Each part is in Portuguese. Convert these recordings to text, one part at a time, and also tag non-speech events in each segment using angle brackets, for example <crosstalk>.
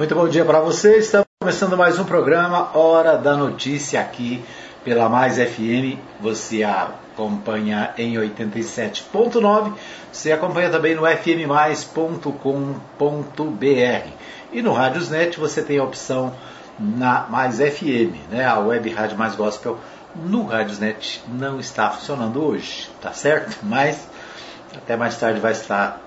Muito bom dia para você. Estamos começando mais um programa Hora da Notícia aqui pela Mais FM. Você acompanha em 87.9. Você acompanha também no fmmais.com.br. E no Rádiosnet você tem a opção na Mais FM, né? A web rádio mais gospel no Rádiosnet não está funcionando hoje, tá certo? Mas até mais tarde vai estar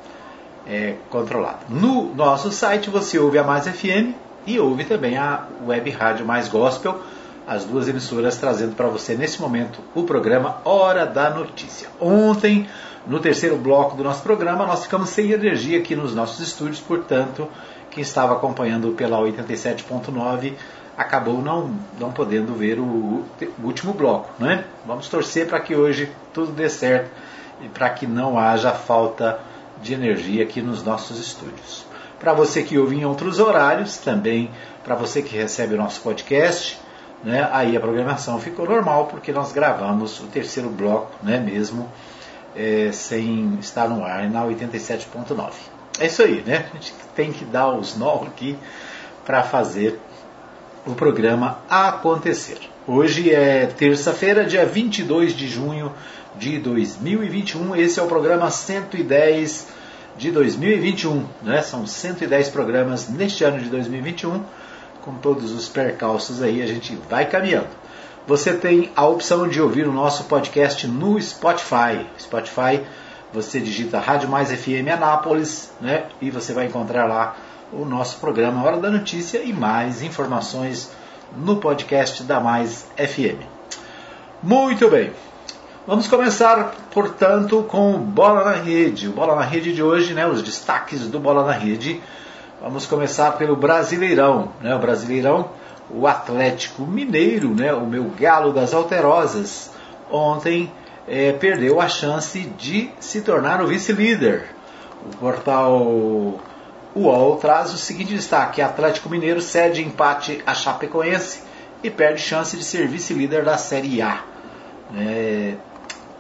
é, controlado. No nosso site você ouve a Mais FM e ouve também a Web Rádio Mais Gospel, as duas emissoras trazendo para você nesse momento o programa Hora da Notícia. Ontem, no terceiro bloco do nosso programa, nós ficamos sem energia aqui nos nossos estúdios, portanto, quem estava acompanhando pela 87.9 acabou não, não podendo ver o, o último bloco. Né? Vamos torcer para que hoje tudo dê certo e para que não haja falta de energia aqui nos nossos estúdios. Para você que ouve em outros horários, também para você que recebe o nosso podcast, né, aí a programação ficou normal porque nós gravamos o terceiro bloco, né, mesmo é, sem estar no ar na 87.9. É isso aí, né? A gente tem que dar os nó aqui para fazer o programa acontecer. Hoje é terça-feira, dia 22 de junho de 2021. Esse é o programa 110 de 2021. Né? São 110 programas neste ano de 2021. Com todos os percalços aí, a gente vai caminhando. Você tem a opção de ouvir o nosso podcast no Spotify. Spotify, você digita Rádio Mais FM Anápolis, né? E você vai encontrar lá o nosso programa Hora da Notícia e mais informações no podcast da Mais FM. Muito bem. Vamos começar, portanto, com Bola na Rede. O Bola na Rede de hoje, né, os destaques do Bola na Rede. Vamos começar pelo Brasileirão. Né, o Brasileirão, o Atlético Mineiro, né, o meu galo das alterosas, ontem é, perdeu a chance de se tornar o vice-líder. O portal UOL traz o seguinte destaque: Atlético Mineiro cede empate a Chapecoense e perde chance de ser vice-líder da Série A. É,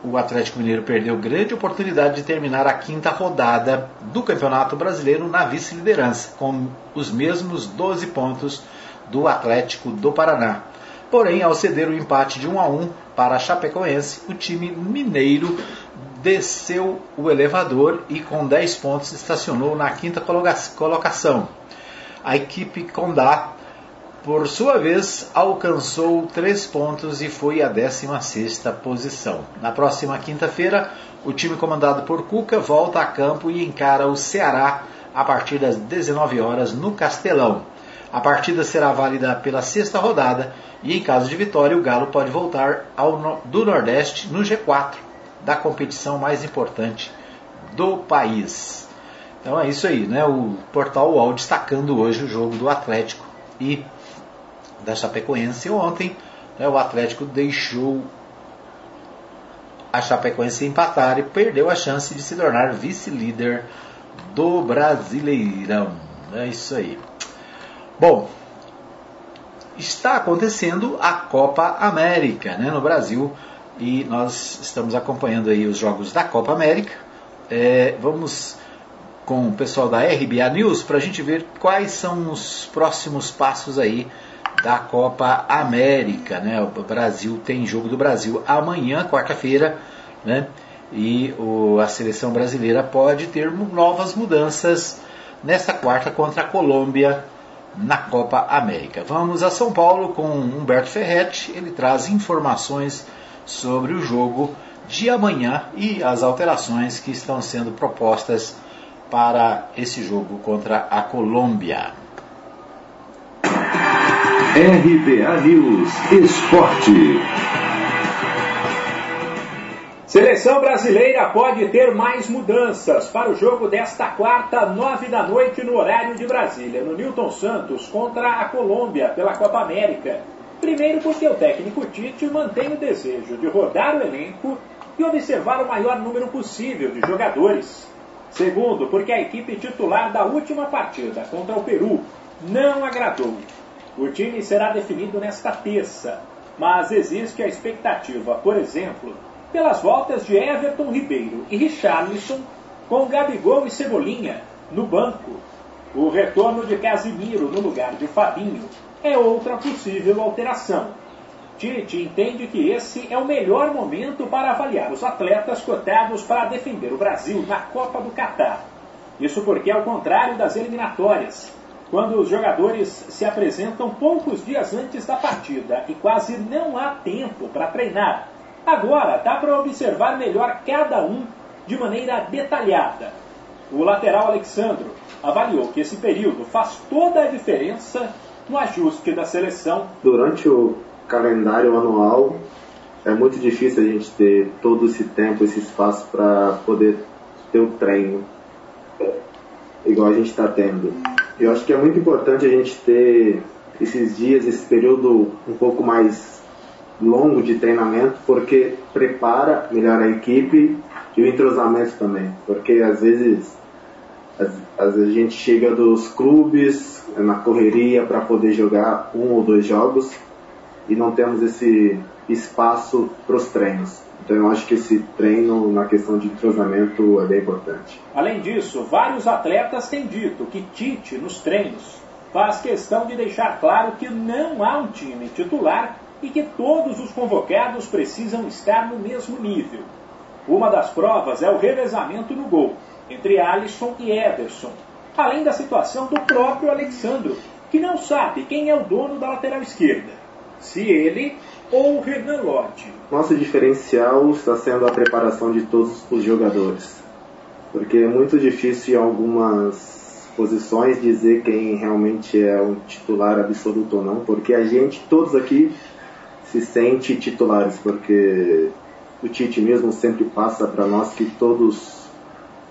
o Atlético Mineiro perdeu grande oportunidade de terminar a quinta rodada do Campeonato Brasileiro na vice-liderança, com os mesmos 12 pontos do Atlético do Paraná. Porém, ao ceder o empate de 1 a 1 para a Chapecoense, o time mineiro desceu o elevador e com 10 pontos estacionou na quinta colocação. A equipe Condá por sua vez, alcançou três pontos e foi à 16ª posição. Na próxima quinta-feira, o time comandado por Cuca volta a campo e encara o Ceará a partir das 19 horas no Castelão. A partida será válida pela sexta rodada e, em caso de vitória, o Galo pode voltar ao, do Nordeste no G4 da competição mais importante do país. Então é isso aí, né? O portal UOL destacando hoje o jogo do Atlético e da Chapecoense ontem, né, o Atlético deixou a Chapecoense empatar e perdeu a chance de se tornar vice-líder do Brasileirão. É isso aí. Bom, está acontecendo a Copa América né, no Brasil e nós estamos acompanhando aí os jogos da Copa América. É, vamos com o pessoal da RBA News para a gente ver quais são os próximos passos aí da Copa América, né? O Brasil tem jogo do Brasil amanhã, quarta-feira, né? E o, a seleção brasileira pode ter novas mudanças nesta quarta contra a Colômbia na Copa América. Vamos a São Paulo com Humberto Ferretti, ele traz informações sobre o jogo de amanhã e as alterações que estão sendo propostas para esse jogo contra a Colômbia. RBA News Esporte. Seleção brasileira pode ter mais mudanças para o jogo desta quarta, nove da noite, no horário de Brasília, no Newton Santos contra a Colômbia pela Copa América. Primeiro, porque o técnico Tite mantém o desejo de rodar o elenco e observar o maior número possível de jogadores. Segundo, porque a equipe titular da última partida contra o Peru não agradou o time será definido nesta terça, mas existe a expectativa, por exemplo, pelas voltas de Everton Ribeiro e Richarlison com Gabigol e Cebolinha no banco. O retorno de Casimiro no lugar de Fabinho é outra possível alteração. Tite entende que esse é o melhor momento para avaliar os atletas cotados para defender o Brasil na Copa do Catar. Isso porque, ao contrário das eliminatórias, quando os jogadores se apresentam poucos dias antes da partida e quase não há tempo para treinar, agora dá para observar melhor cada um de maneira detalhada. O lateral Alexandro avaliou que esse período faz toda a diferença no ajuste da seleção. Durante o calendário anual, é muito difícil a gente ter todo esse tempo, esse espaço para poder ter o treino igual a gente está tendo. Eu acho que é muito importante a gente ter esses dias, esse período um pouco mais longo de treinamento, porque prepara melhor a equipe e o entrosamento também. Porque às vezes, às, às vezes a gente chega dos clubes na correria para poder jogar um ou dois jogos e não temos esse espaço para os treinos. Então eu acho que esse treino na questão de entrosamento é bem importante. Além disso, vários atletas têm dito que Tite, nos treinos, faz questão de deixar claro que não há um time titular e que todos os convocados precisam estar no mesmo nível. Uma das provas é o revezamento no gol, entre Alisson e Ederson, além da situação do próprio Alexandro, que não sabe quem é o dono da lateral esquerda. Se ele ou Renan Lodge? Nosso diferencial está sendo a preparação de todos os jogadores. Porque é muito difícil em algumas posições dizer quem realmente é um titular absoluto ou não, porque a gente, todos aqui, se sente titulares, porque o Tite mesmo sempre passa para nós que todos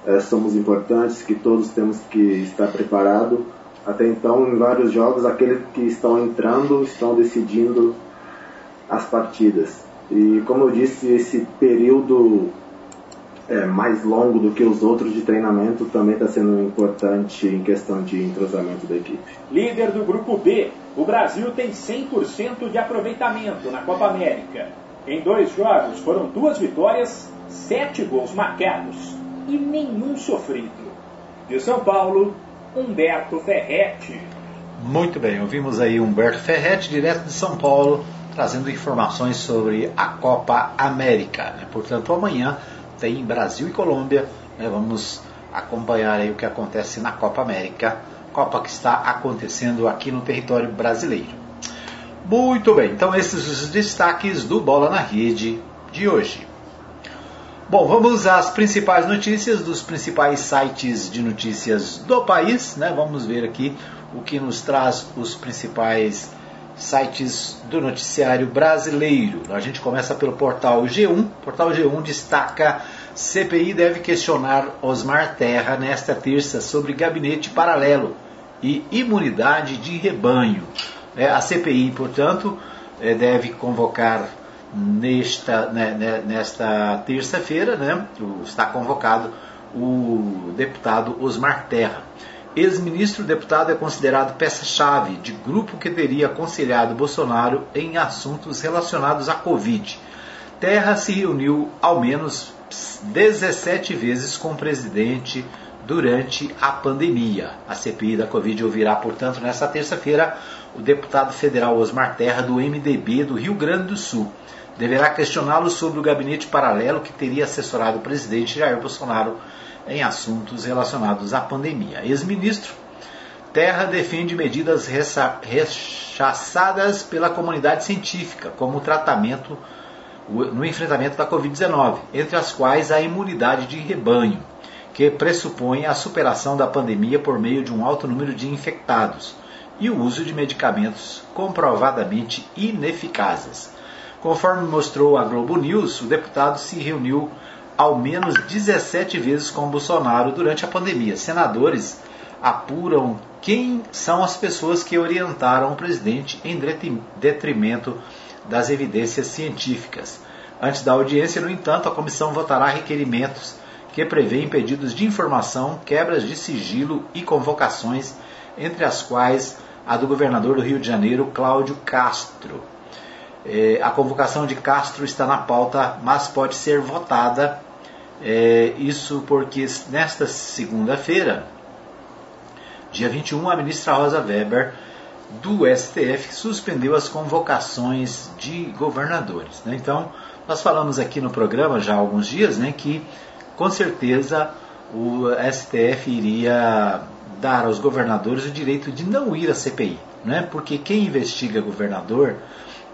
é, somos importantes, que todos temos que estar preparados. Até então, em vários jogos, aqueles que estão entrando estão decidindo as partidas. E como eu disse, esse período é, mais longo do que os outros de treinamento também está sendo importante em questão de entrosamento da equipe. Líder do grupo B, o Brasil tem 100% de aproveitamento na Copa América. Em dois jogos foram duas vitórias, sete gols marcados e nenhum sofrido. De São Paulo, Humberto Ferretti. Muito bem, ouvimos aí Humberto Ferretti, direto de São Paulo, trazendo informações sobre a Copa América. Né? Portanto, amanhã tem Brasil e Colômbia. Né? Vamos acompanhar o que acontece na Copa América, Copa que está acontecendo aqui no território brasileiro. Muito bem, então esses os destaques do Bola na Rede de hoje. Bom, vamos às principais notícias dos principais sites de notícias do país. Né? Vamos ver aqui o que nos traz os principais sites do noticiário brasileiro. A gente começa pelo portal G1. O portal G1 destaca CPI deve questionar Osmar Terra nesta terça sobre gabinete paralelo e imunidade de rebanho. É, a CPI, portanto, é, deve convocar nesta, né, né, nesta terça-feira, né, está convocado o deputado Osmar Terra. Ex-ministro deputado é considerado peça-chave de grupo que teria aconselhado Bolsonaro em assuntos relacionados à Covid. Terra se reuniu ao menos 17 vezes com o presidente durante a pandemia. A CPI da Covid ouvirá, portanto, nesta terça-feira, o deputado federal Osmar Terra, do MDB do Rio Grande do Sul. Deverá questioná-lo sobre o gabinete paralelo que teria assessorado o presidente Jair Bolsonaro em assuntos relacionados à pandemia. Ex-ministro Terra defende medidas rechaçadas pela comunidade científica, como o tratamento no enfrentamento da Covid-19, entre as quais a imunidade de rebanho, que pressupõe a superação da pandemia por meio de um alto número de infectados e o uso de medicamentos comprovadamente ineficazes. Conforme mostrou a Globo News, o deputado se reuniu ao menos 17 vezes com Bolsonaro durante a pandemia. Senadores apuram quem são as pessoas que orientaram o presidente em detrimento das evidências científicas. Antes da audiência, no entanto, a comissão votará requerimentos que prevêem pedidos de informação, quebras de sigilo e convocações, entre as quais a do governador do Rio de Janeiro, Cláudio Castro. É, a convocação de Castro está na pauta, mas pode ser votada. É, isso porque nesta segunda-feira Dia 21, a ministra Rosa Weber do STF suspendeu as convocações de governadores. Né? Então, nós falamos aqui no programa já há alguns dias né, que com certeza o STF iria dar aos governadores o direito de não ir à CPI, né? porque quem investiga governador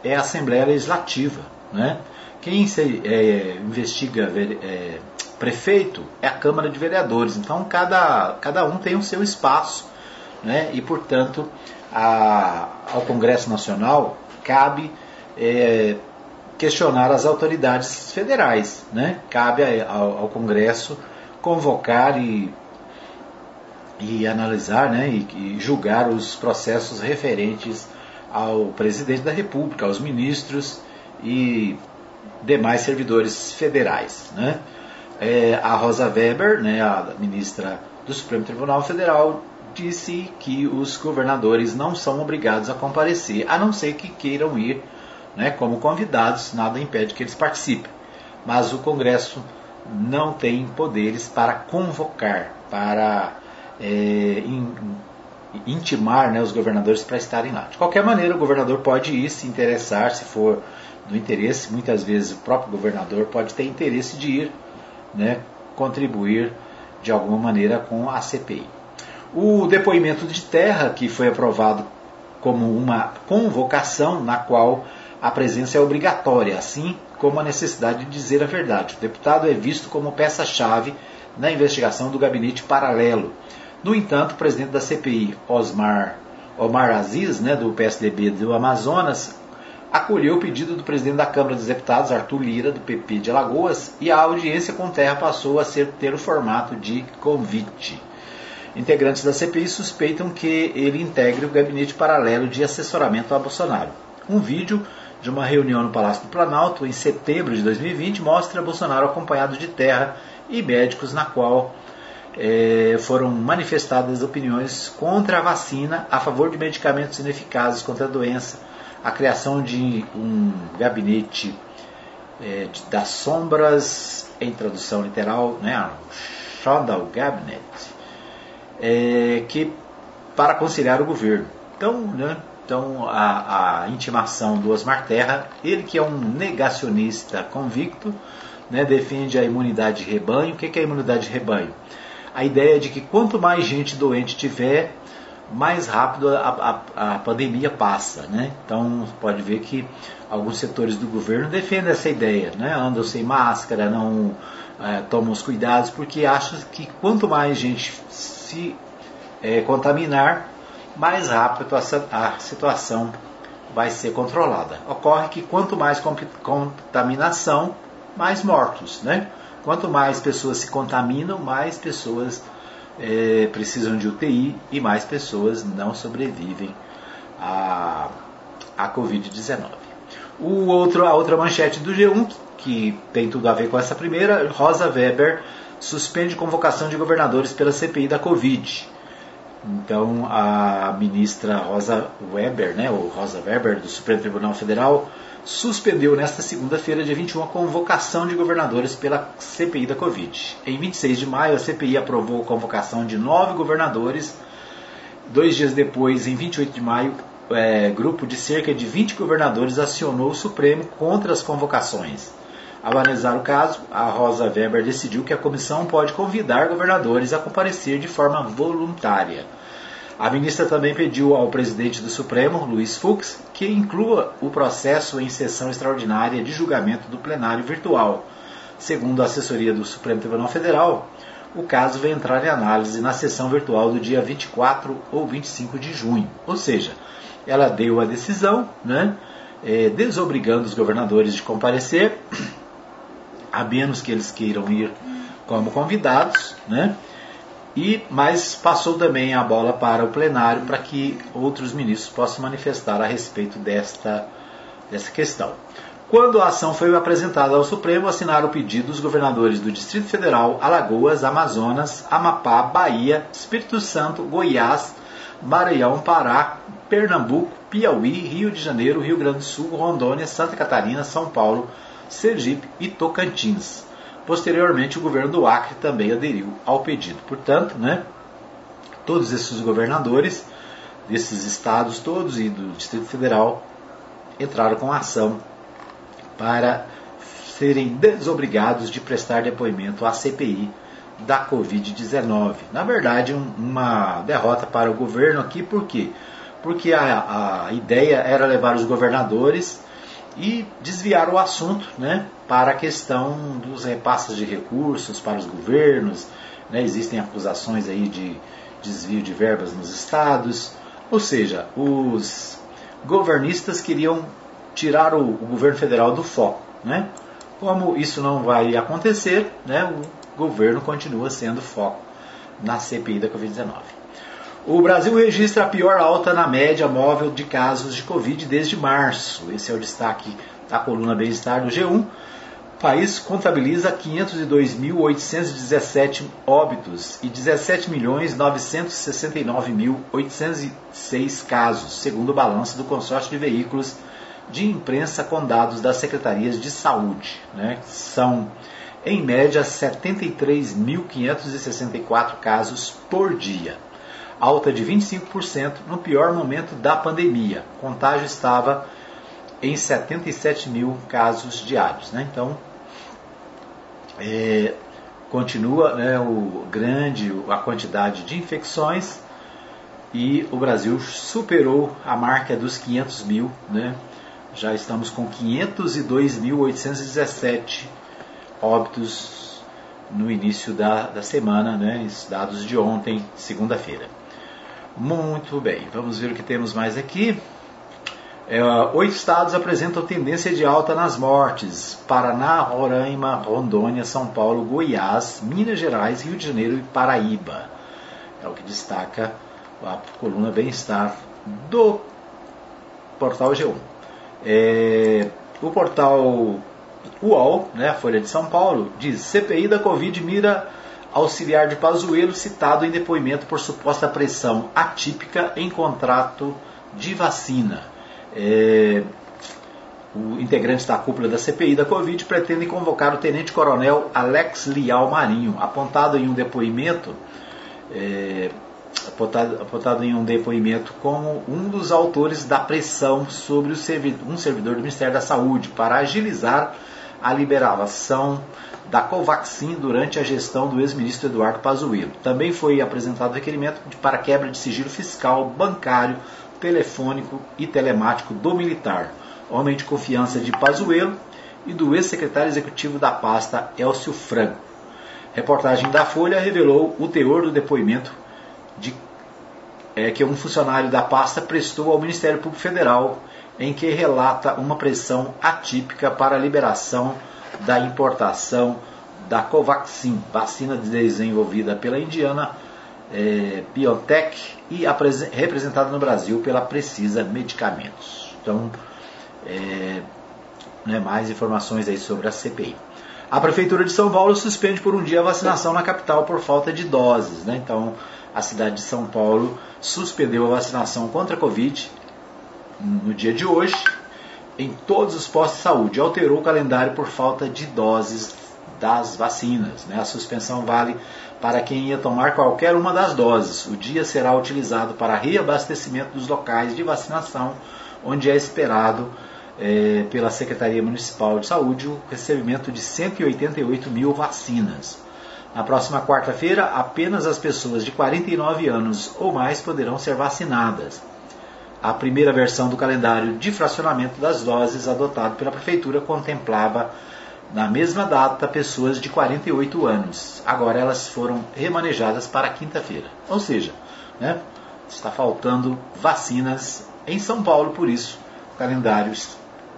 é a Assembleia Legislativa. Né? Quem se, é, investiga é, prefeito é a Câmara de Vereadores. Então cada, cada um tem o seu espaço né? e, portanto, a, ao Congresso Nacional cabe é, questionar as autoridades federais. Né? Cabe ao, ao Congresso convocar e, e analisar né? E, e julgar os processos referentes ao presidente da República, aos ministros e demais servidores federais. Né? É, a Rosa Weber, né, a ministra do Supremo Tribunal Federal, disse que os governadores não são obrigados a comparecer, a não ser que queiram ir né, como convidados, nada impede que eles participem. Mas o Congresso não tem poderes para convocar, para é, intimar né, os governadores para estarem lá. De qualquer maneira, o governador pode ir se interessar, se for do interesse, muitas vezes o próprio governador pode ter interesse de ir né, contribuir de alguma maneira com a CPI. O depoimento de terra, que foi aprovado como uma convocação na qual a presença é obrigatória, assim como a necessidade de dizer a verdade. O deputado é visto como peça-chave na investigação do gabinete paralelo. No entanto, o presidente da CPI, Osmar, Omar Aziz, né, do PSDB do Amazonas, acolheu o pedido do presidente da Câmara dos Deputados, Arthur Lira, do PP de Alagoas, e a audiência com terra passou a ser, ter o formato de convite. Integrantes da CPI suspeitam que ele integre o gabinete paralelo de assessoramento a Bolsonaro. Um vídeo de uma reunião no Palácio do Planalto em setembro de 2020 mostra Bolsonaro acompanhado de terra e médicos, na qual é, foram manifestadas opiniões contra a vacina, a favor de medicamentos ineficazes contra a doença, a criação de um gabinete é, de, das sombras, em tradução literal, né, Shadow Cabinet, é, que para conciliar o governo. Então, né, então a, a, intimação do Osmar Terra, ele que é um negacionista convicto, né, defende a imunidade de rebanho. O que é a imunidade de rebanho? A ideia de que quanto mais gente doente tiver, mais rápido a, a, a pandemia passa. Né? Então pode ver que alguns setores do governo defendem essa ideia, né? andam sem máscara, não é, tomam os cuidados, porque acham que quanto mais gente se é, contaminar, mais rápido a, a situação vai ser controlada. Ocorre que quanto mais contaminação, mais mortos. Né? Quanto mais pessoas se contaminam, mais pessoas é, precisam de UTI e mais pessoas não sobrevivem à, à Covid-19. O outro, a outra manchete do G1, que tem tudo a ver com essa primeira, Rosa Weber suspende convocação de governadores pela CPI da Covid. Então, a ministra Rosa Weber, né, ou Rosa Weber, do Supremo Tribunal Federal, suspendeu nesta segunda-feira, dia 21, a convocação de governadores pela CPI da Covid. Em 26 de maio, a CPI aprovou a convocação de nove governadores. Dois dias depois, em 28 de maio, é, grupo de cerca de 20 governadores acionou o Supremo contra as convocações. Ao analisar o caso, a Rosa Weber decidiu que a comissão pode convidar governadores a comparecer de forma voluntária. A ministra também pediu ao presidente do Supremo, Luiz Fux, que inclua o processo em sessão extraordinária de julgamento do plenário virtual. Segundo a assessoria do Supremo Tribunal Federal, o caso vai entrar em análise na sessão virtual do dia 24 ou 25 de junho. Ou seja, ela deu a decisão, né, é, desobrigando os governadores de comparecer <clears throat> a menos que eles queiram ir como convidados, né? E mas passou também a bola para o plenário para que outros ministros possam manifestar a respeito desta dessa questão. Quando a ação foi apresentada ao Supremo, assinaram o pedido os governadores do Distrito Federal, Alagoas, Amazonas, Amapá, Bahia, Espírito Santo, Goiás, Maranhão, Pará, Pernambuco, Piauí, Rio de Janeiro, Rio Grande do Sul, Rondônia, Santa Catarina, São Paulo, Sergipe e Tocantins. Posteriormente, o governo do Acre também aderiu ao pedido. Portanto, né, todos esses governadores desses estados todos e do Distrito Federal entraram com ação para serem desobrigados de prestar depoimento à CPI da Covid-19. Na verdade, um, uma derrota para o governo aqui, por quê? Porque a, a ideia era levar os governadores e desviar o assunto né, para a questão dos repasses de recursos para os governos. Né, existem acusações aí de desvio de verbas nos estados, ou seja, os governistas queriam tirar o, o governo federal do foco. Né? Como isso não vai acontecer, né, o governo continua sendo foco na CPI da Covid-19. O Brasil registra a pior alta na média móvel de casos de Covid desde março. Esse é o destaque da coluna Bem-Estar do G1. O país contabiliza 502.817 óbitos e 17.969.806 casos, segundo o balanço do consórcio de veículos de imprensa com dados das secretarias de saúde. Né? São, em média, 73.564 casos por dia, alta de 25% no pior momento da pandemia. O contágio estava em 77 mil casos diários. Né? Então, é, continua né, o grande a quantidade de infecções e o Brasil superou a marca dos 500 mil, né, já estamos com 502.817 óbitos no início da, da semana, né? dados de ontem, segunda-feira. Muito bem, vamos ver o que temos mais aqui. É, oito estados apresentam tendência de alta nas mortes: Paraná, Roraima, Rondônia, São Paulo, Goiás, Minas Gerais, Rio de Janeiro e Paraíba. É o que destaca a coluna Bem-Estar do portal G1. É, o portal UOL, né, a Folha de São Paulo, diz: CPI da Covid mira auxiliar de Pazuello citado em depoimento por suposta pressão atípica em contrato de vacina. É, o integrante da cúpula da CPI da Covid pretende convocar o tenente-coronel Alex Lial Marinho, apontado em um depoimento. É, apontado, apontado em um depoimento como um dos autores da pressão sobre servidor, um servidor do Ministério da Saúde para agilizar a liberação da Covaxin durante a gestão do ex-ministro Eduardo Pazuello. Também foi apresentado requerimento para quebra de sigilo fiscal, bancário, telefônico e telemático do militar, homem de confiança de Pazuello e do ex-secretário executivo da pasta, Elcio Franco. Reportagem da Folha revelou o teor do depoimento de, é, que um funcionário da pasta prestou ao Ministério Público Federal, em que relata uma pressão atípica para a liberação da importação da Covaxin, vacina desenvolvida pela indiana é, Biotech e representada no Brasil pela Precisa Medicamentos. Então, é, né, mais informações aí sobre a CPI. A Prefeitura de São Paulo suspende por um dia a vacinação na capital por falta de doses. Né? Então, a cidade de São Paulo suspendeu a vacinação contra a Covid no dia de hoje em todos os postos de saúde. Alterou o calendário por falta de doses das vacinas. Né? A suspensão vale para quem ia tomar qualquer uma das doses. O dia será utilizado para reabastecimento dos locais de vacinação, onde é esperado é, pela Secretaria Municipal de Saúde o recebimento de 188 mil vacinas. Na próxima quarta-feira, apenas as pessoas de 49 anos ou mais poderão ser vacinadas. A primeira versão do calendário de fracionamento das doses adotado pela Prefeitura contemplava, na mesma data, pessoas de 48 anos. Agora elas foram remanejadas para quinta-feira. Ou seja, né, está faltando vacinas em São Paulo, por isso o calendário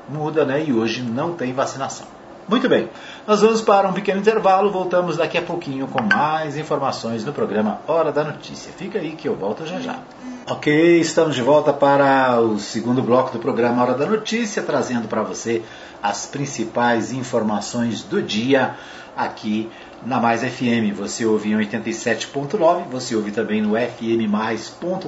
muda né, e hoje não tem vacinação. Muito bem, nós vamos para um pequeno intervalo, voltamos daqui a pouquinho com mais informações no programa Hora da Notícia. Fica aí que eu volto já já. Ok, estamos de volta para o segundo bloco do programa Hora da Notícia, trazendo para você as principais informações do dia aqui na Mais FM. Você ouve em 87.9, você ouve também no fmmais.com.br,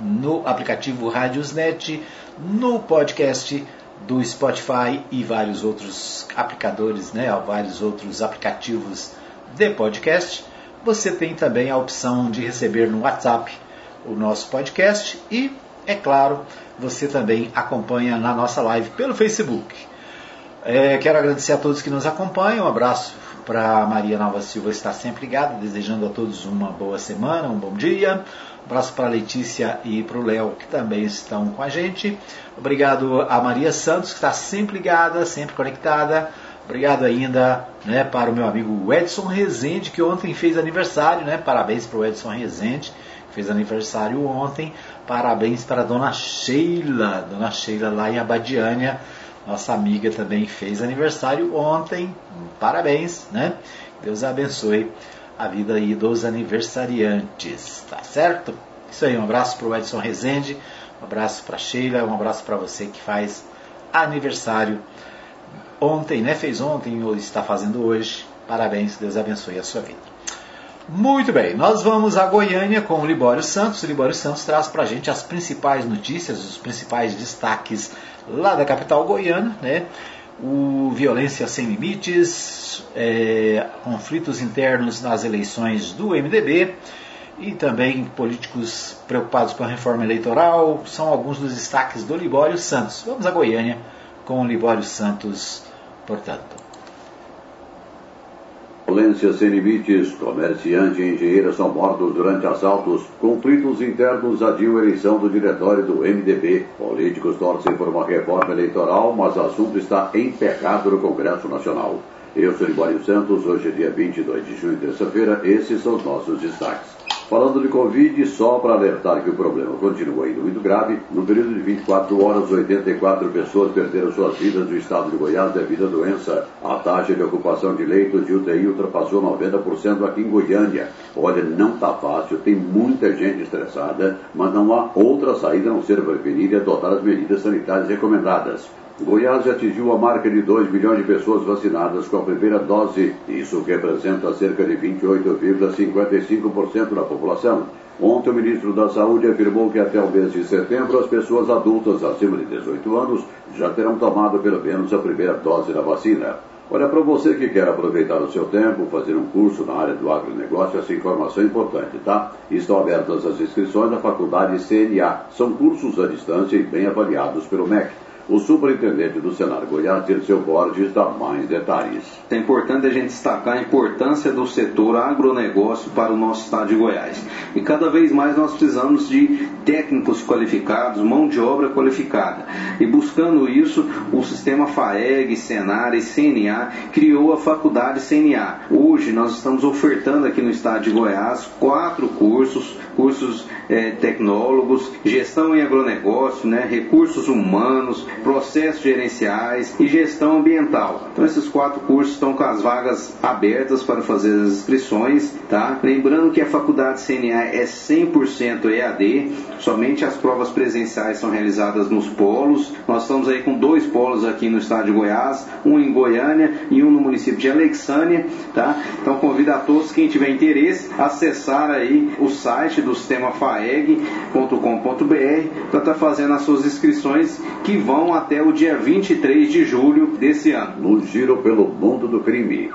no aplicativo Rádiosnet, no podcast do Spotify e vários outros aplicadores, né, vários outros aplicativos de podcast. você tem também a opção de receber no WhatsApp o nosso podcast e, é claro, você também acompanha na nossa live pelo Facebook. É, quero agradecer a todos que nos acompanham. Um abraço para Maria Nova Silva estar sempre ligada, desejando a todos uma boa semana, um bom dia. Um abraço para Letícia e para o Léo, que também estão com a gente. Obrigado a Maria Santos, que está sempre ligada, sempre conectada. Obrigado ainda né, para o meu amigo Edson Rezende, que ontem fez aniversário. Né? Parabéns para o Edson Rezende, que fez aniversário ontem. Parabéns para a dona Sheila, dona Sheila lá em Abadiânia. Nossa amiga também fez aniversário ontem. Parabéns, né? Deus abençoe a vida aí dos aniversariantes, tá certo? Isso aí, um abraço para o Edson Rezende, um abraço para Sheila, um abraço para você que faz aniversário ontem, né? Fez ontem ou está fazendo hoje. Parabéns, Deus abençoe a sua vida. Muito bem, nós vamos a Goiânia com o Libório Santos. O Libório Santos traz para a gente as principais notícias, os principais destaques lá da capital goiana, né? O Violência Sem Limites, é, conflitos internos nas eleições do MDB e também políticos preocupados com a reforma eleitoral, são alguns dos destaques do Libório Santos. Vamos a Goiânia com o Libório Santos portanto. Violência sem limites, comerciante e engenheiro são mortos durante assaltos, conflitos internos adiam eleição do diretório do MDB. Políticos torcem por uma reforma eleitoral, mas o assunto está emperrado no Congresso Nacional. Eu sou Libório Santos, hoje é dia 22 de junho, terça-feira, esses são os nossos destaques. Falando de Covid, só para alertar que o problema continua indo muito grave, no período de 24 horas, 84 pessoas perderam suas vidas no estado de Goiás devido à doença. A taxa de ocupação de leitos de UTI ultrapassou 90% aqui em Goiânia. Olha, não está fácil, tem muita gente estressada, mas não há outra saída a não ser prevenir e adotar as medidas sanitárias recomendadas. Goiás atingiu a marca de 2 milhões de pessoas vacinadas com a primeira dose. Isso representa cerca de 28,55% da população. Ontem, o ministro da Saúde afirmou que até o mês de setembro, as pessoas adultas acima de 18 anos já terão tomado pelo menos a primeira dose da vacina. Olha, para você que quer aproveitar o seu tempo, fazer um curso na área do agronegócio, essa informação é importante, tá? Estão abertas as inscrições na faculdade CNA. São cursos à distância e bem avaliados pelo MEC. O superintendente do Senar Goiás, Dirceu Borges, dá mais detalhes. É importante a gente destacar a importância do setor agronegócio para o nosso estado de Goiás. E cada vez mais nós precisamos de técnicos qualificados, mão de obra qualificada. E buscando isso, o sistema FAEG, Senar e CNA criou a faculdade CNA. Hoje nós estamos ofertando aqui no estado de Goiás quatro cursos, cursos é, tecnólogos, gestão em agronegócio, né, recursos humanos, processos gerenciais e gestão ambiental. Então esses quatro cursos estão com as vagas abertas para fazer as inscrições, tá? Lembrando que a faculdade CNA é 100% EAD, somente as provas presenciais são realizadas nos polos. Nós estamos aí com dois polos aqui no estado de Goiás, um em Goiânia e um no município de Alexânia, tá? Então convido a todos quem tiver interesse a acessar aí o site do sistema faeg.com.br para estar tá fazendo as suas inscrições que até o dia 23 de julho desse ano. No giro pelo mundo do crime.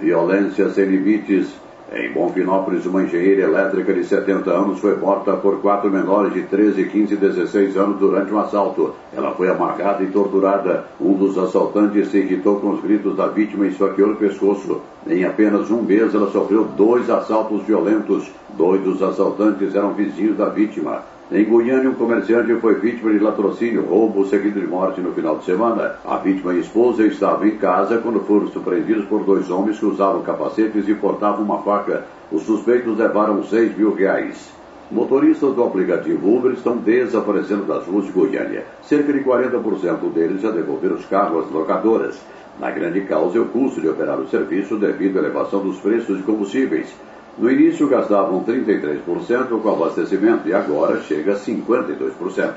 Violência sem limites. Em Bonfinópolis, uma engenheira elétrica de 70 anos foi morta por quatro menores de 13, 15 e 16 anos durante um assalto. Ela foi amarrada e torturada. Um dos assaltantes se irritou com os gritos da vítima e esfaqueou o pescoço. Em apenas um mês, ela sofreu dois assaltos violentos. Dois dos assaltantes eram vizinhos da vítima. Em Goiânia, um comerciante foi vítima de latrocínio, roubo seguido de morte no final de semana. A vítima e esposa estavam em casa quando foram surpreendidos por dois homens que usavam capacetes e portavam uma faca. Os suspeitos levaram 6 mil reais. Motoristas do aplicativo Uber estão desaparecendo das ruas de Goiânia. Cerca de 40% deles já devolveram os carros às locadoras. Na grande causa é o custo de operar o serviço devido à elevação dos preços de combustíveis. No início gastavam 33% com abastecimento e agora chega a 52%.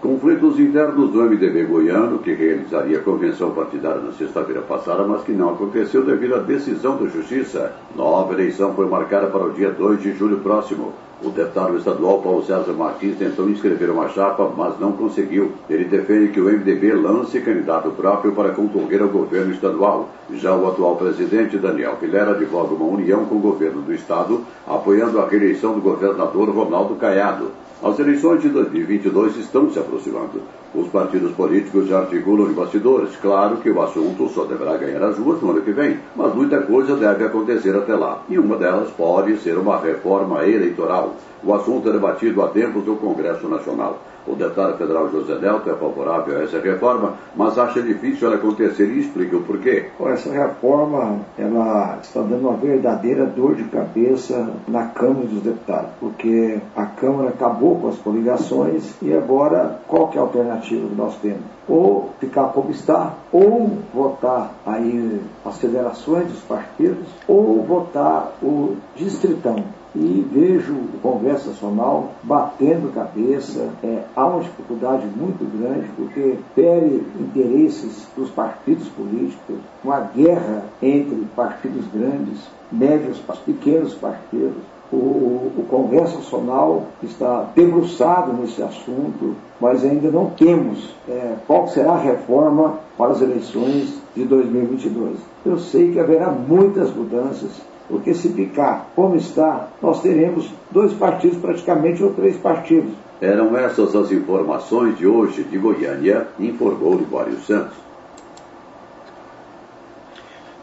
Conflitos internos do MDB goiano, que realizaria convenção partidária na sexta-feira passada, mas que não aconteceu devido à decisão da Justiça. Nova eleição foi marcada para o dia 2 de julho próximo. O deputado estadual Paulo César Martins tentou inscrever uma chapa, mas não conseguiu. Ele defende que o MDB lance candidato próprio para concorrer ao governo estadual. Já o atual presidente Daniel Vilela advoga uma união com o governo do estado, apoiando a reeleição do governador Ronaldo Caiado. As eleições de 2022 estão se aproximando. Os partidos políticos já articulam de bastidores. Claro que o assunto só deverá ganhar as ruas no ano que vem, mas muita coisa deve acontecer até lá. E uma delas pode ser uma reforma eleitoral. O assunto é debatido há tempos no Congresso Nacional. O deputado federal José Delta é favorável a essa reforma, mas acha difícil ela acontecer e explica o porquê. Essa reforma ela está dando uma verdadeira dor de cabeça na Câmara dos Deputados, porque a Câmara acabou com as coligações e agora qual é a alternativa que nós temos? Ou ficar como está, ou votar aí as federações dos partidos, ou votar o distritão e vejo o Congresso Nacional batendo cabeça. É, há uma dificuldade muito grande porque fere interesses dos partidos políticos, uma guerra entre partidos grandes, médios, pequenos partidos. O, o, Congresso Nacional está debruçado nesse assunto, mas ainda não temos é, qual será a reforma para as eleições de 2022. Eu sei que haverá muitas mudanças, porque se ficar como está, nós teremos dois partidos praticamente ou três partidos. Eram essas as informações de hoje de Goiânia, informou Libório Santos.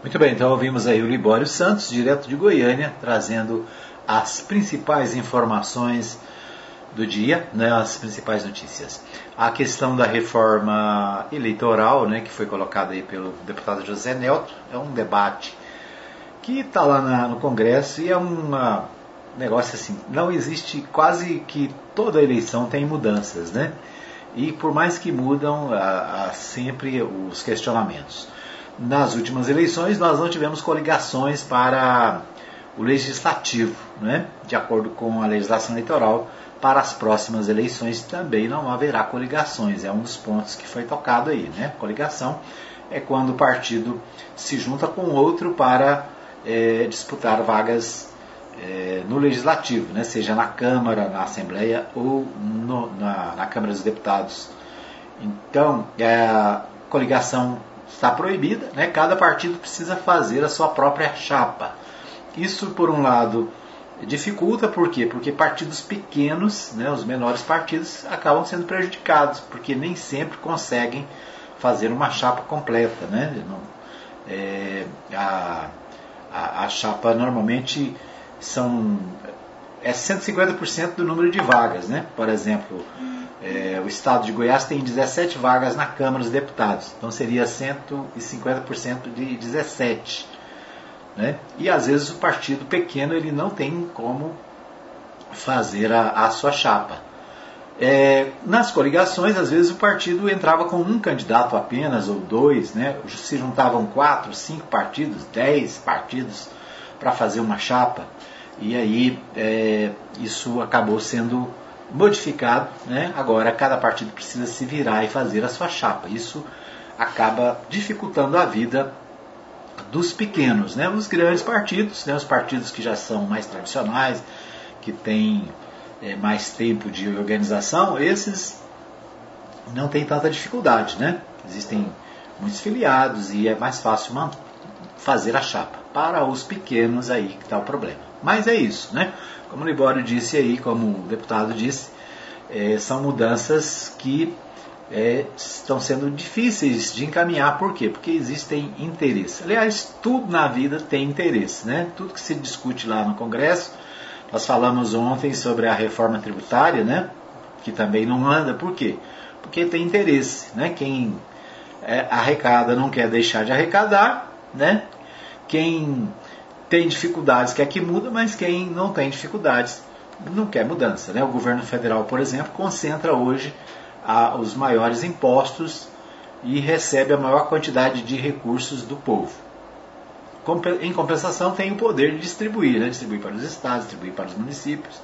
Muito bem, então ouvimos aí o Libório Santos, direto de Goiânia, trazendo as principais informações do dia, né, as principais notícias. A questão da reforma eleitoral, né, que foi colocada aí pelo deputado José Nelto, é um debate que está lá na, no Congresso e é um negócio assim, não existe quase que toda eleição tem mudanças, né? E por mais que mudam, há, há sempre os questionamentos. Nas últimas eleições nós não tivemos coligações para o legislativo, né? De acordo com a legislação eleitoral, para as próximas eleições também não haverá coligações. É um dos pontos que foi tocado aí, né? Coligação é quando o partido se junta com outro para é, disputar vagas é, no legislativo, né, seja na Câmara, na Assembleia ou no, na, na, Câmara dos Deputados. Então, é, a coligação está proibida, né, cada partido precisa fazer a sua própria chapa. Isso, por um lado, dificulta, por quê? Porque partidos pequenos, né, os menores partidos, acabam sendo prejudicados, porque nem sempre conseguem fazer uma chapa completa. Né? É, a, a, a chapa normalmente são é 150% do número de vagas, né? Por exemplo, é, o estado de Goiás tem 17 vagas na Câmara dos Deputados, então seria 150% de 17, né? E às vezes o partido pequeno ele não tem como fazer a, a sua chapa. É, nas coligações, às vezes o partido entrava com um candidato apenas ou dois, né? Se juntavam quatro, cinco partidos, dez partidos para fazer uma chapa. E aí é, isso acabou sendo modificado. Né? Agora cada partido precisa se virar e fazer a sua chapa. Isso acaba dificultando a vida dos pequenos. Né? Os grandes partidos, né? os partidos que já são mais tradicionais, que têm é, mais tempo de organização, esses não têm tanta dificuldade. Né? Existem muitos filiados e é mais fácil fazer a chapa. Para os pequenos aí que está o problema. Mas é isso, né? Como o Libório disse aí, como o deputado disse, é, são mudanças que é, estão sendo difíceis de encaminhar. Por quê? Porque existem interesses. Aliás, tudo na vida tem interesse, né? Tudo que se discute lá no Congresso. Nós falamos ontem sobre a reforma tributária, né? Que também não anda. Por quê? Porque tem interesse, né? Quem é, arrecada não quer deixar de arrecadar, né? Quem tem dificuldades quer que muda, mas quem não tem dificuldades não quer mudança. Né? O governo federal, por exemplo, concentra hoje a, os maiores impostos e recebe a maior quantidade de recursos do povo. Em compensação, tem o poder de distribuir, né? distribuir para os estados, distribuir para os municípios.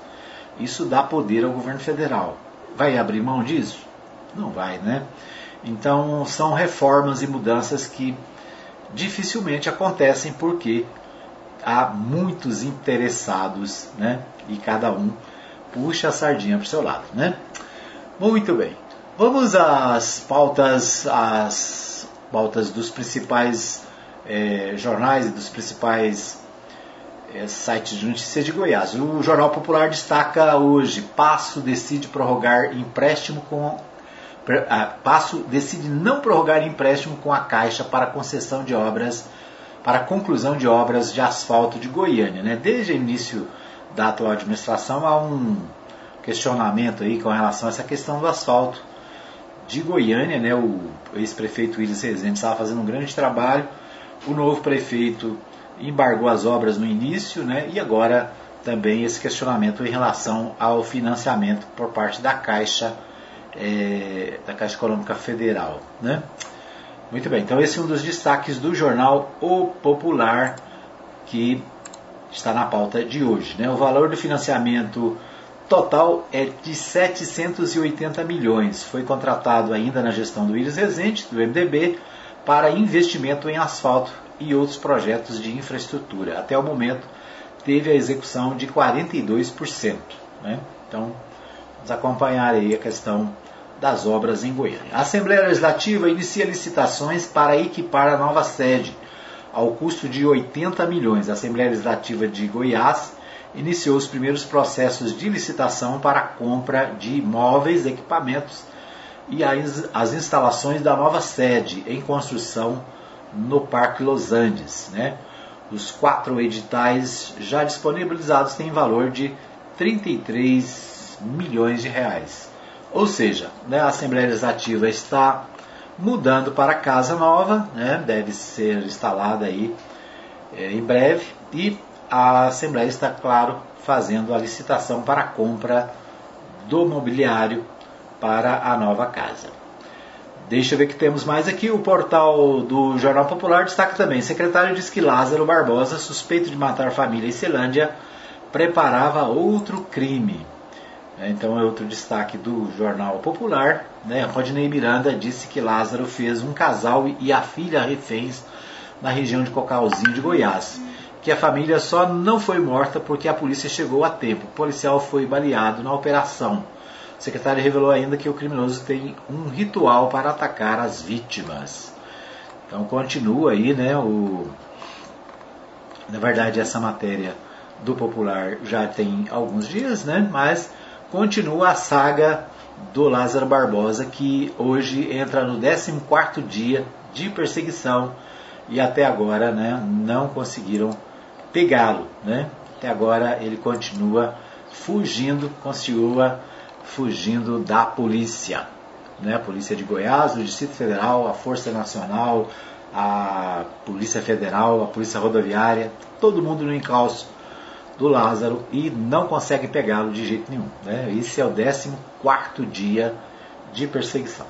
Isso dá poder ao governo federal. Vai abrir mão disso? Não vai, né? Então, são reformas e mudanças que dificilmente acontecem porque há muitos interessados, né? E cada um puxa a sardinha para o seu lado, né? Muito bem. Vamos às pautas, às pautas dos principais é, jornais e dos principais é, sites de notícias de Goiás. O Jornal Popular destaca hoje: Passo decide prorrogar empréstimo com ah, Passo decide não prorrogar empréstimo com a Caixa para concessão de obras, para conclusão de obras de asfalto de Goiânia. Né? Desde o início da atual administração há um questionamento aí com relação a essa questão do asfalto de Goiânia, né? O ex-prefeito Willis Rezende estava fazendo um grande trabalho. O novo prefeito embargou as obras no início, né? E agora também esse questionamento em relação ao financiamento por parte da Caixa, é, da Caixa Econômica Federal, né? Muito bem, então esse é um dos destaques do jornal O Popular que está na pauta de hoje. Né? O valor do financiamento total é de 780 milhões. Foi contratado ainda na gestão do Iris Rezende, do MDB, para investimento em asfalto e outros projetos de infraestrutura. Até o momento, teve a execução de 42%. Né? Então, vamos acompanhar aí a questão das obras em Goiânia. A Assembleia Legislativa inicia licitações para equipar a nova sede, ao custo de 80 milhões. A Assembleia Legislativa de Goiás iniciou os primeiros processos de licitação para a compra de imóveis, equipamentos e as, instalações da nova sede em construção no Parque Los Andes. Né? Os quatro editais já disponibilizados têm valor de 33 milhões de reais. Ou seja, né, a Assembleia Legislativa está mudando para casa nova, né, deve ser instalada aí é, em breve, e a Assembleia está, claro, fazendo a licitação para a compra do mobiliário para a nova casa. Deixa eu ver que temos mais aqui. O portal do Jornal Popular destaca também: secretário diz que Lázaro Barbosa, suspeito de matar família em Celândia, preparava outro crime. É, então é outro destaque do Jornal Popular. Né? Rodney Miranda disse que Lázaro fez um casal e a filha reféns na região de Cocalzinho de Goiás que a família só não foi morta porque a polícia chegou a tempo. O policial foi baleado na operação. O secretário revelou ainda que o criminoso tem um ritual para atacar as vítimas. Então continua aí, né? O... Na verdade, essa matéria do Popular já tem alguns dias, né? Mas continua a saga do Lázaro Barbosa, que hoje entra no 14 dia de perseguição e até agora né, não conseguiram pegá-lo. Né? Até agora ele continua fugindo, continua fugindo da polícia. Né? A Polícia de Goiás, o Distrito Federal, a Força Nacional, a Polícia Federal, a Polícia Rodoviária, todo mundo no encalço do Lázaro e não consegue pegá-lo de jeito nenhum. Né? Esse é o 14 dia de perseguição.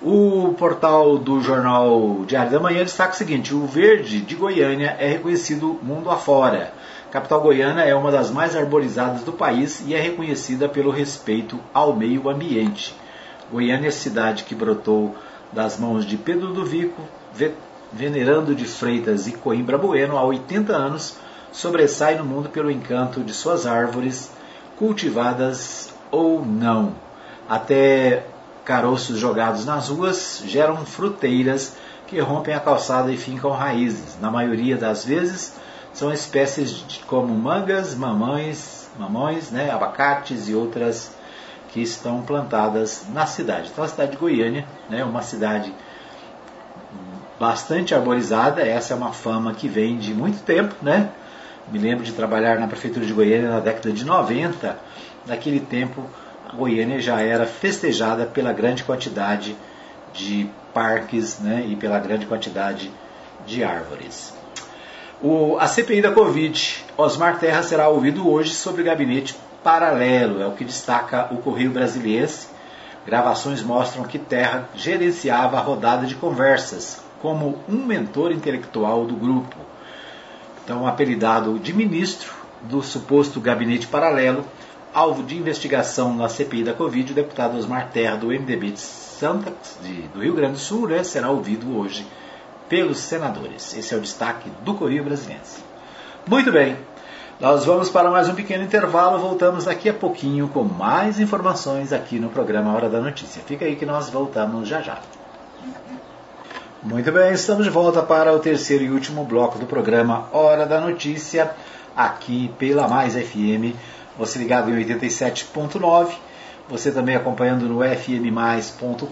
O portal do jornal Diário da Manhã destaca o seguinte: o verde de Goiânia é reconhecido mundo afora. Capital goiana é uma das mais arborizadas do país e é reconhecida pelo respeito ao meio ambiente. Goiânia é cidade que brotou das mãos de Pedro do Vico, venerando de Freitas e Coimbra Bueno há 80 anos, sobressai no mundo pelo encanto de suas árvores, cultivadas ou não. Até Caroços jogados nas ruas geram fruteiras que rompem a calçada e fincam raízes. Na maioria das vezes, são espécies de, como mangas, mamães, mamões, né, abacates e outras que estão plantadas na cidade. Então, a cidade de Goiânia é né, uma cidade bastante arborizada. Essa é uma fama que vem de muito tempo. Né? Me lembro de trabalhar na prefeitura de Goiânia na década de 90. Naquele tempo, Goiânia já era festejada pela grande quantidade de parques né, e pela grande quantidade de árvores. O, a CPI da Covid, Osmar Terra será ouvido hoje sobre gabinete paralelo, é o que destaca o Correio Brasiliense. Gravações mostram que Terra gerenciava a rodada de conversas como um mentor intelectual do grupo. Então, apelidado de ministro do suposto gabinete paralelo, alvo de investigação na CPI da Covid, o deputado Osmar Terra, do MDB de Santa, de, do Rio Grande do Sul, né, será ouvido hoje pelos senadores. Esse é o destaque do Correio Brasileiro. Muito bem. Nós vamos para mais um pequeno intervalo, voltamos daqui a pouquinho com mais informações aqui no programa Hora da Notícia. Fica aí que nós voltamos já já. Muito bem, estamos de volta para o terceiro e último bloco do programa Hora da Notícia, aqui pela Mais FM. Você ligado em 87.9, você também acompanhando no fmmais.com.br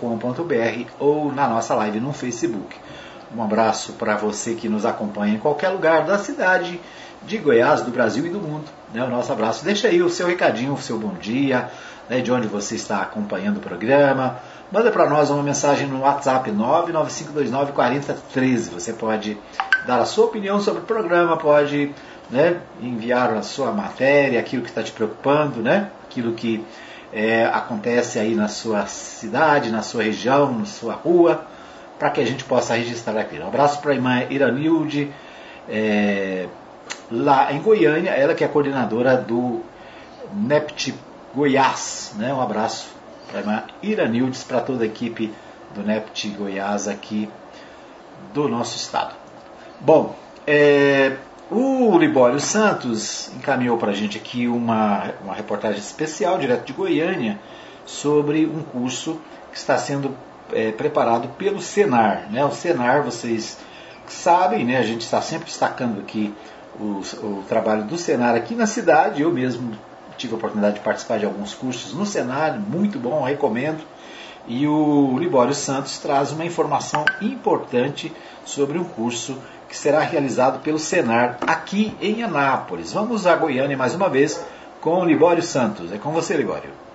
ou na nossa live no Facebook. Um abraço para você que nos acompanha em qualquer lugar da cidade de Goiás, do Brasil e do mundo. Né? O nosso abraço. Deixa aí o seu recadinho, o seu bom dia, né? de onde você está acompanhando o programa. Manda para nós uma mensagem no WhatsApp 995294013. Você pode dar a sua opinião sobre o programa, pode né, enviar a sua matéria, aquilo que está te preocupando, né? aquilo que é, acontece aí na sua cidade, na sua região, na sua rua para que a gente possa registrar aqui. Um abraço para a irmã Iranilde, é, lá em Goiânia, ela que é coordenadora do NEPT Goiás. Né? Um abraço para a irmã Iranildes, para toda a equipe do NEPT Goiás aqui do nosso estado. Bom, é, o Libório Santos encaminhou para a gente aqui uma, uma reportagem especial, direto de Goiânia, sobre um curso que está sendo é, preparado pelo Senar. Né? O Senar, vocês sabem, né? a gente está sempre destacando aqui o, o, trabalho do Senar aqui na cidade. Eu mesmo tive a oportunidade de participar de alguns cursos no Senar, muito bom, recomendo. E o Libório Santos traz uma informação importante sobre um curso que será realizado pelo Senar aqui em Anápolis. Vamos a Goiânia mais uma vez com o Libório Santos. É com você, Libório.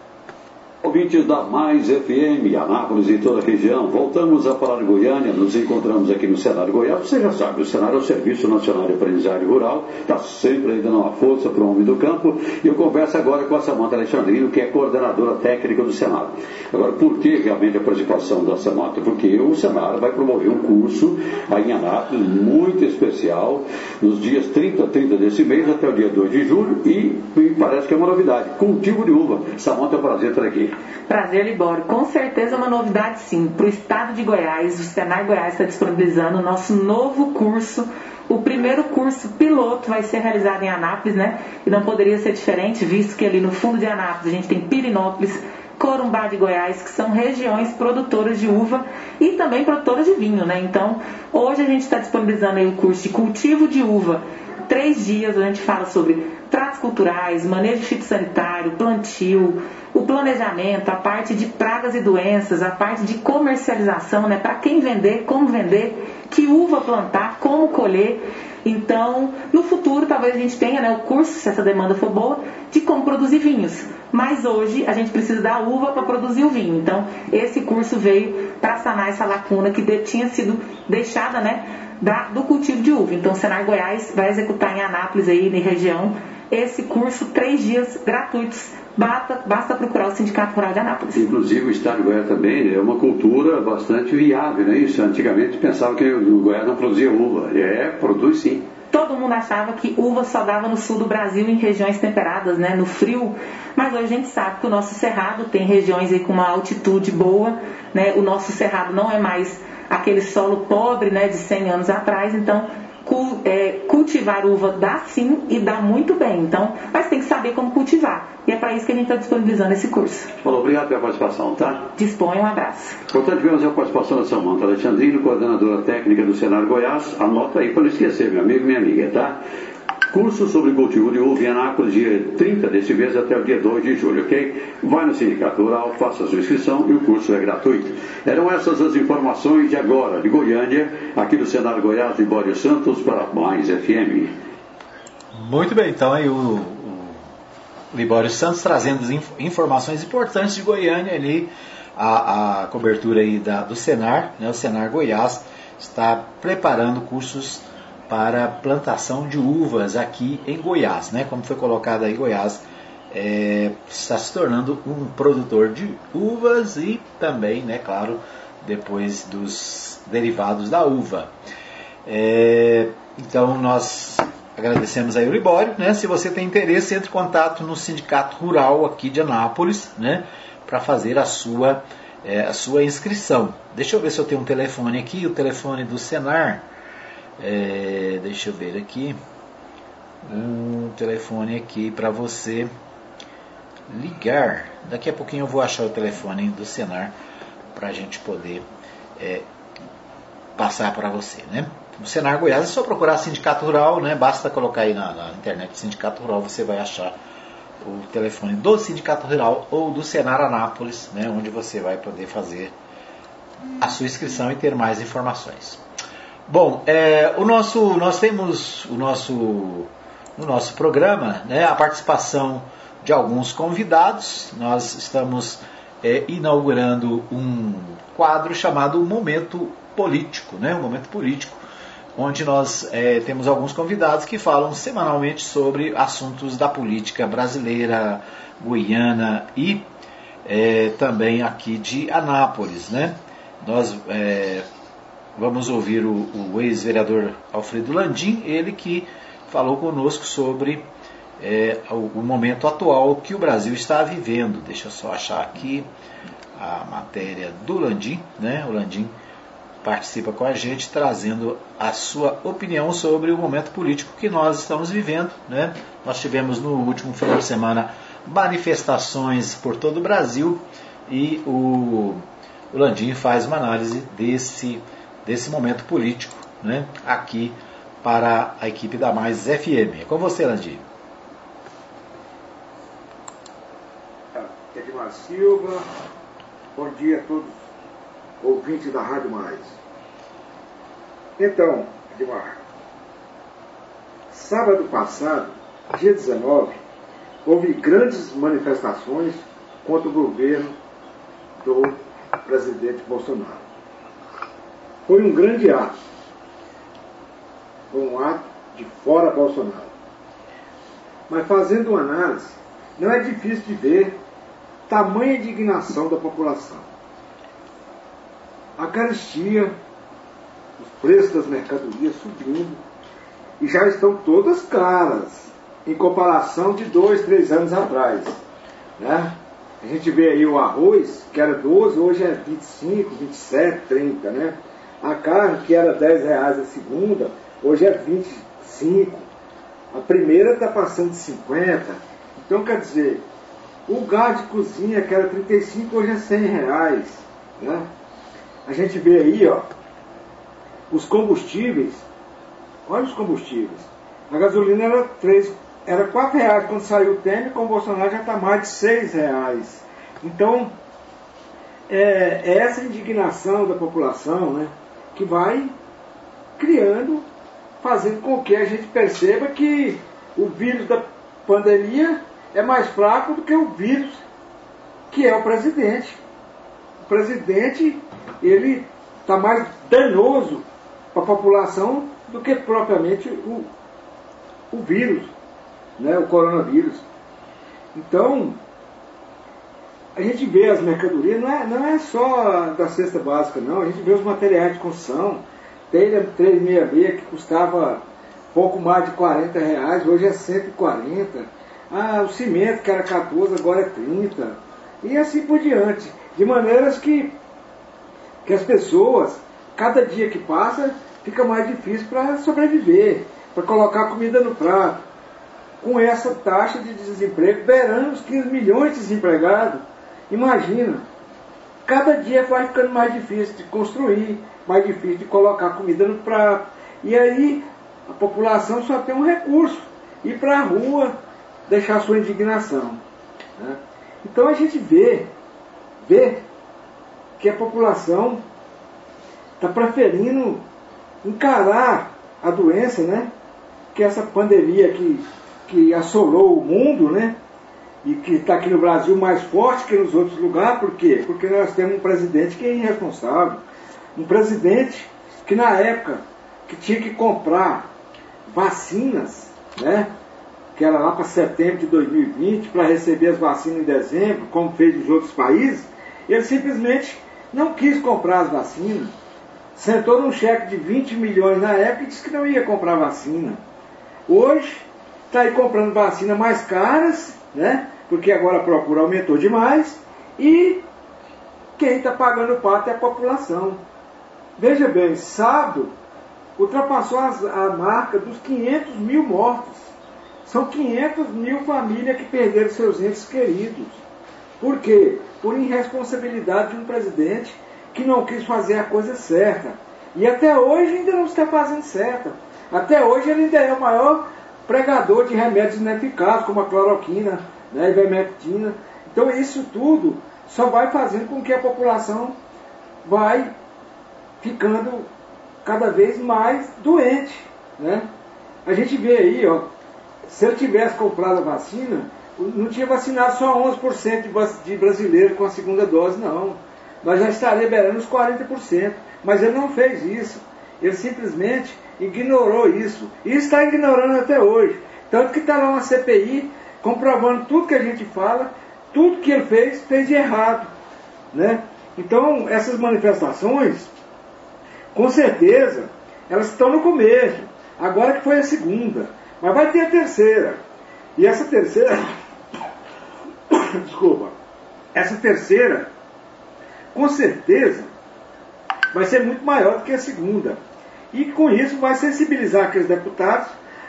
Ouvintes da Mais FM, Anápolis e toda a região, voltamos a falar de Goiânia, nos encontramos aqui no Cenário Goiás. Você já sabe, o Cenário é o Serviço Nacional de Aprendizagem Rural, está sempre aí dando uma força para o homem do campo. E eu converso agora com a Samanta Alexandrino, que é coordenadora técnica do Senado. Agora, por que realmente a participação da Samanta? Porque o Senado vai promover um curso aí em Anápolis, muito especial, nos dias 30 a 30 desse mês até o dia 2 de julho, e, e parece que é uma novidade: cultivo de uva. Samanta, é um prazer estar aqui. Prazer, Libório. Com certeza uma novidade sim. Para o estado de Goiás, o Senai Goiás está disponibilizando o nosso novo curso. O primeiro curso piloto vai ser realizado em Anápolis, né? E não poderia ser diferente, visto que ali no fundo de Anápolis a gente tem Pirinópolis, Corumbá de Goiás, que são regiões produtoras de uva e também produtoras de vinho, né? Então, hoje a gente está disponibilizando aí o curso de cultivo de uva. Três dias a gente fala sobre tratos culturais, manejo fitossanitário, plantio, o planejamento, a parte de pragas e doenças, a parte de comercialização, né? Para quem vender, como vender, que uva plantar, como colher. Então, no futuro, talvez a gente tenha né, o curso, se essa demanda for boa, de como produzir vinhos. Mas hoje a gente precisa da uva para produzir o vinho. Então, esse curso veio para sanar essa lacuna que tinha sido deixada né, da, do cultivo de uva. Então, o Senar Goiás vai executar em Anápolis, aí, na região, esse curso, três dias gratuitos Basta, basta procurar o Sindicato Rural de Anápolis. Inclusive o Estado de Goiás também é uma cultura bastante viável, né? Isso antigamente pensava que o Goiás não produzia uva. É, produz sim. Todo mundo achava que uva só dava no sul do Brasil em regiões temperadas, né, no frio. Mas hoje a gente sabe que o nosso cerrado tem regiões aí com uma altitude boa, né? O nosso cerrado não é mais aquele solo pobre, né, de 100 anos atrás. Então é, cultivar uva dá sim e dá muito bem. Então, mas tem que saber como cultivar. E é para isso que a gente está disponibilizando esse curso. Bom, obrigado pela participação, tá? Dispõe, um abraço. Portanto, tivemos a participação da Samanta Alexandrino, coordenadora técnica do Senar Goiás. Anota aí para não esquecer, meu amigo e minha amiga, tá? Curso sobre de uva em Anápolis, dia 30 desse mês até o dia 2 de julho, ok? Vai no Sindicato Rural, faça sua inscrição e o curso é gratuito. Eram essas as informações de agora, de Goiânia, aqui do Cenário Goiás de Bório Santos para Mais FM. Muito bem, então aí o, o Libório Santos trazendo informações importantes de Goiânia ali, a, a cobertura aí da, do Senar, né, o Senar Goiás está preparando cursos para plantação de uvas aqui em Goiás, né? Como foi colocado aí, Goiás é, está se tornando um produtor de uvas e também, né, claro, depois dos derivados da uva. É, então nós agradecemos aí o Libório, né? Se você tem interesse, entre em contato no Sindicato Rural aqui de Anápolis, né? Para fazer a sua, é, a sua inscrição. Deixa eu ver se eu tenho um telefone aqui, o telefone do Senar é, deixa eu ver aqui. um telefone aqui para você ligar. Daqui a pouquinho eu vou achar o telefone do Senar para a gente poder é, passar para você, né? O Senar Goiás é só procurar Sindicato Rural, né? Basta colocar aí na, na internet Sindicato Rural, você vai achar o telefone do Sindicato Rural ou do Senar Anápolis, né? Onde você vai poder fazer a sua inscrição e ter mais informações. Bom, é, o nosso, nós temos o nosso, no nosso programa né, a participação de alguns convidados. Nós estamos é, inaugurando um quadro chamado Momento Político, né, um momento político, onde nós é, temos alguns convidados que falam semanalmente sobre assuntos da política brasileira, guiana e é, também aqui de Anápolis, né? Nós é, vamos ouvir o, o ex-vereador Alfredo Landim, ele que falou conosco sobre é, o, o, momento atual que o Brasil está vivendo. Deixa eu só achar aqui a matéria do Landim, né? O Landim participa com a gente trazendo a sua opinião sobre o momento político que nós estamos vivendo, né? Nós tivemos no último final de semana manifestações por todo o Brasil e o o Landim faz uma análise desse, desse momento político né, aqui para a equipe da Mais FM. É com você, Landim. Edmar Silva, bom dia a todos ouvintes da Rádio Mais. Então, Edmar, sábado passado, dia 19, houve grandes manifestações contra o governo do presidente Bolsonaro. Foi um grande ato. Foi um ato de fora Bolsonaro. Mas fazendo uma análise, não é difícil de ver tamanha indignação da população. A caristia, os preços das mercadorias subindo, e já estão todas caras, em comparação de dois, três anos atrás. Né? A gente vê aí o arroz, que era 12, hoje é 25, 27, 30, né? A carne, que era 10 reais a segunda, hoje é 25. A primeira está passando de 50. Então, quer dizer, o gás de cozinha, que era 35, hoje é 100 reais. Né? A gente vê aí, ó, os combustíveis. Olha os combustíveis. A gasolina era 3, era 4 reais quando saiu o Temer, com o Bolsonaro já está mais de 6 reais. Então, é, é, essa indignação da população né, que vai criando, fazendo com que a gente perceba que o vírus da pandemia é mais fraco do que o vírus que é o presidente. O presidente, ele está mais danoso para a população do que propriamente o, o vírus né, o coronavírus. Então, a gente vê as mercadorias, não é, não é só da cesta básica, não, a gente vê os materiais de construção, telha 366 que custava pouco mais de 40 reais, hoje é 140. Ah, o cimento que era 14, agora é 30. E assim por diante. De maneiras que, que as pessoas, cada dia que passa, fica mais difícil para sobreviver, para colocar comida no prato com essa taxa de desemprego, beirando os 15 milhões de desempregados. Imagina, cada dia vai ficando mais difícil de construir, mais difícil de colocar comida no prato. E aí a população só tem um recurso, ir para a rua, deixar sua indignação. Né? Então a gente vê, vê que a população está preferindo encarar a doença, né? Que essa pandemia que que assolou o mundo, né? E que está aqui no Brasil mais forte que nos outros lugares, por quê? Porque nós temos um presidente que é irresponsável. Um presidente que na época que tinha que comprar vacinas, né? Que era lá para setembro de 2020, para receber as vacinas em dezembro, como fez nos outros países, ele simplesmente não quis comprar as vacinas. Sentou num cheque de 20 milhões na época e disse que não ia comprar vacina. Hoje, está aí comprando vacina mais caras, né? Porque agora a procura aumentou demais e quem está pagando o pato é a população. Veja bem, sábado ultrapassou a marca dos 500 mil mortos. São 500 mil famílias que perderam seus entes queridos. Por quê? Por irresponsabilidade de um presidente que não quis fazer a coisa certa. E até hoje ainda não está fazendo certa. Até hoje ele ainda é o maior pregador de remédios ineficazes, como a cloroquina, né, ivermectina. Então isso tudo só vai fazendo com que a população vai ficando cada vez mais doente. Né? A gente vê aí, ó, se ele tivesse comprado a vacina, não tinha vacinado só 11% de brasileiros com a segunda dose, não. Nós já estaríamos liberando os 40%. Mas ele não fez isso. Ele simplesmente ignorou isso. E está ignorando até hoje. Tanto que está lá uma CPI comprovando tudo que a gente fala, tudo que ele fez, fez de errado. Né? Então, essas manifestações, com certeza, elas estão no começo. Agora que foi a segunda. Mas vai ter a terceira. E essa terceira. <coughs> Desculpa. Essa terceira, com certeza, vai ser muito maior do que a segunda. E com isso vai sensibilizar aqueles deputados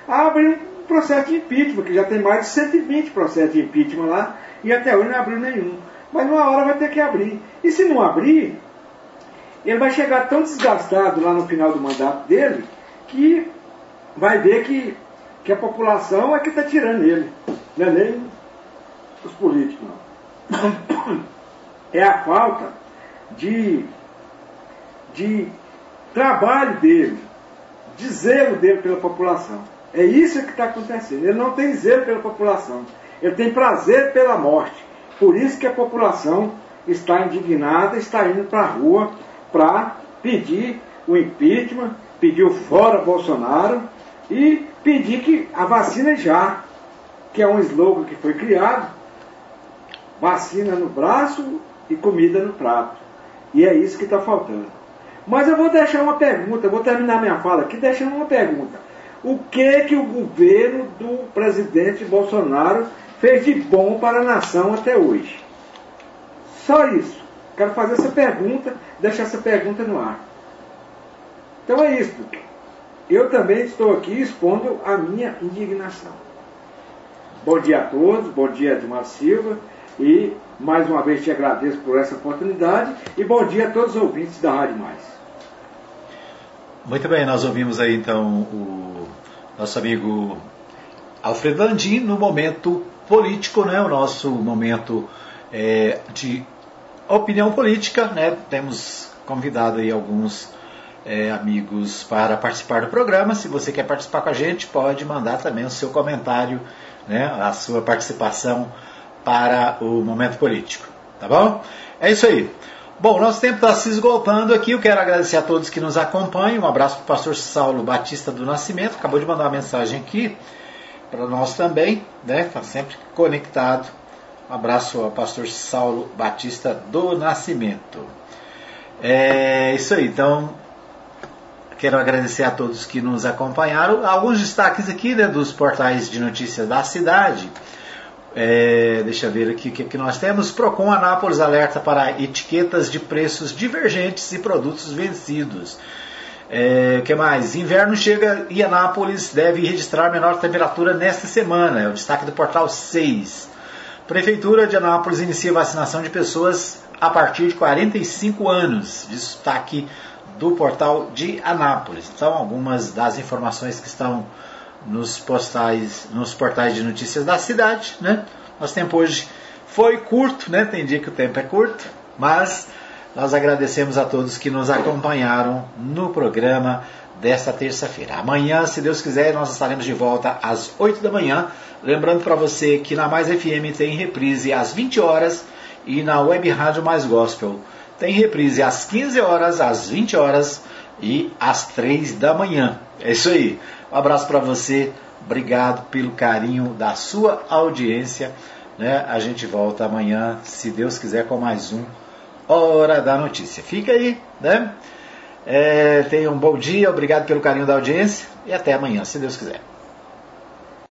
a abrir processo de impeachment, que já tem mais de 120 processos de impeachment lá, e até hoje não abriu nenhum. Mas numa hora vai ter que abrir. E se não abrir, ele vai chegar tão desgastado lá no final do mandato dele que vai ver que, que a população é que está tirando ele, não é nem os políticos. Não. <coughs> É a falta de, de trabalho dele, de zelo dele pela população. É isso que está acontecendo. Ele não tem zelo pela população. Ele tem prazer pela morte. Por isso que a população está indignada, está indo para a rua para pedir o impeachment, pedir o fora Bolsonaro e pedir que a vacina já, que é um slogan que foi criado, vacina no braço e comida no prato. E é isso que está faltando. Mas eu vou deixar uma pergunta, vou terminar minha fala aqui deixando uma pergunta. O que que o governo do presidente Bolsonaro fez de bom para a nação até hoje? Só isso. Quero fazer essa pergunta, deixar essa pergunta no ar. Então é isso. Eu também estou aqui expondo a minha indignação. Bom dia a todos, bom dia Edmar Silva e mais uma vez te agradeço por essa oportunidade e bom dia a todos os ouvintes da Rádio Mais. Muito bem, nós ouvimos aí então o nosso amigo Alfredo Landim no momento político, né? O nosso momento é, de opinião política, né? Temos convidado aí alguns é, amigos para participar do programa. Se você quer participar com a gente, pode mandar também o seu comentário, né? A sua participação para o momento político, tá bom? É isso aí. Bom, nosso tempo está se esgotando aqui. Eu quero agradecer a todos que nos acompanham. Um abraço para o pastor Saulo Batista do Nascimento. Acabou de mandar uma mensagem aqui para nós também, né? Está sempre conectado. Um abraço ao pastor Saulo Batista do Nascimento. É isso aí. Então, quero agradecer a todos que nos acompanharam. Alguns destaques aqui né, dos portais de notícias da cidade. É, deixa eu ver aqui o que, que nós temos. Procon Anápolis alerta para etiquetas de preços divergentes e produtos vencidos. É, que mais? Inverno chega e Anápolis deve registrar menor temperatura nesta semana. É o destaque do portal 6. Prefeitura de Anápolis inicia vacinação de pessoas a partir de 45 anos. Destaque do portal de Anápolis. Então, algumas das informações que estão nos postais, nos portais de notícias da cidade, né? Nosso tempo hoje foi curto, né? Tem dia que o tempo é curto, mas nós agradecemos a todos que nos acompanharam no programa desta terça-feira. Amanhã, se Deus quiser, nós estaremos de volta às 8 da manhã. Lembrando para você que na Mais FM tem reprise às 20 horas e na Web Rádio Mais Gospel tem reprise às 15 horas, às 20 horas e às 3 da manhã. É isso aí. Um abraço para você. Obrigado pelo carinho da sua audiência. Né? A gente volta amanhã, se Deus quiser, com mais um Hora da Notícia. Fica aí, né? É, tenha um bom dia, obrigado pelo carinho da audiência e até amanhã, se Deus quiser.